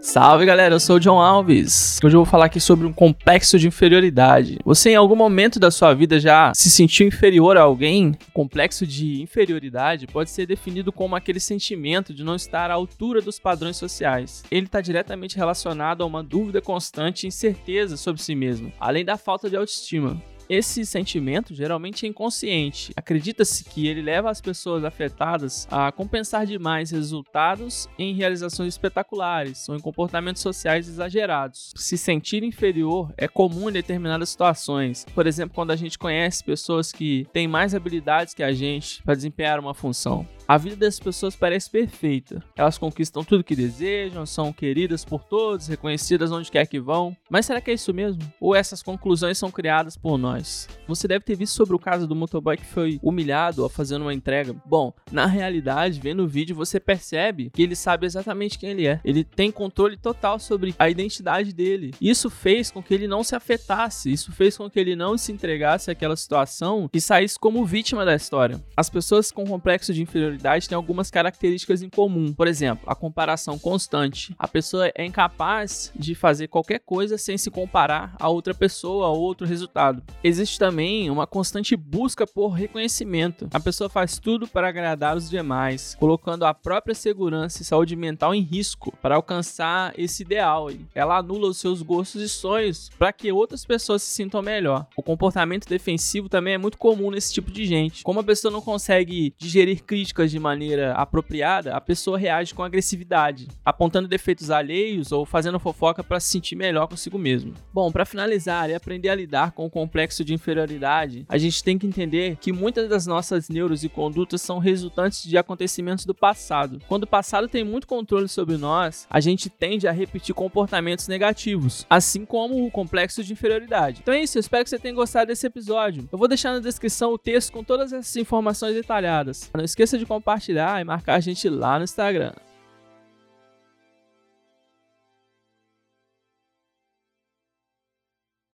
Salve galera, eu sou o John Alves. Hoje eu vou falar aqui sobre um complexo de inferioridade. Você em algum momento da sua vida já se sentiu inferior a alguém? O complexo de inferioridade pode ser definido como aquele sentimento de não estar à altura dos padrões sociais. Ele está diretamente relacionado a uma dúvida constante e incerteza sobre si mesmo, além da falta de autoestima. Esse sentimento geralmente é inconsciente. Acredita-se que ele leva as pessoas afetadas a compensar demais resultados em realizações espetaculares ou em comportamentos sociais exagerados. Se sentir inferior é comum em determinadas situações. Por exemplo, quando a gente conhece pessoas que têm mais habilidades que a gente para desempenhar uma função. A vida das pessoas parece perfeita. Elas conquistam tudo que desejam, são queridas por todos, reconhecidas onde quer que vão. Mas será que é isso mesmo? Ou essas conclusões são criadas por nós? Você deve ter visto sobre o caso do motoboy que foi humilhado ao fazer uma entrega. Bom, na realidade, vendo o vídeo, você percebe que ele sabe exatamente quem ele é. Ele tem controle total sobre a identidade dele. Isso fez com que ele não se afetasse. Isso fez com que ele não se entregasse àquela situação e saísse como vítima da história. As pessoas com complexo de inferioridade tem algumas características em comum. Por exemplo, a comparação constante. A pessoa é incapaz de fazer qualquer coisa sem se comparar a outra pessoa ou outro resultado. Existe também uma constante busca por reconhecimento. A pessoa faz tudo para agradar os demais, colocando a própria segurança e saúde mental em risco para alcançar esse ideal. Ela anula os seus gostos e sonhos para que outras pessoas se sintam melhor. O comportamento defensivo também é muito comum nesse tipo de gente. Como a pessoa não consegue digerir críticas de maneira apropriada, a pessoa reage com agressividade, apontando defeitos alheios ou fazendo fofoca para se sentir melhor consigo mesmo. Bom, para finalizar e aprender a lidar com o complexo de inferioridade, a gente tem que entender que muitas das nossas neuros e condutas são resultantes de acontecimentos do passado. Quando o passado tem muito controle sobre nós, a gente tende a repetir comportamentos negativos, assim como o complexo de inferioridade. Então é isso, eu espero que você tenha gostado desse episódio. Eu vou deixar na descrição o texto com todas essas informações detalhadas. Não esqueça de compartilhar e marcar a gente lá no Instagram.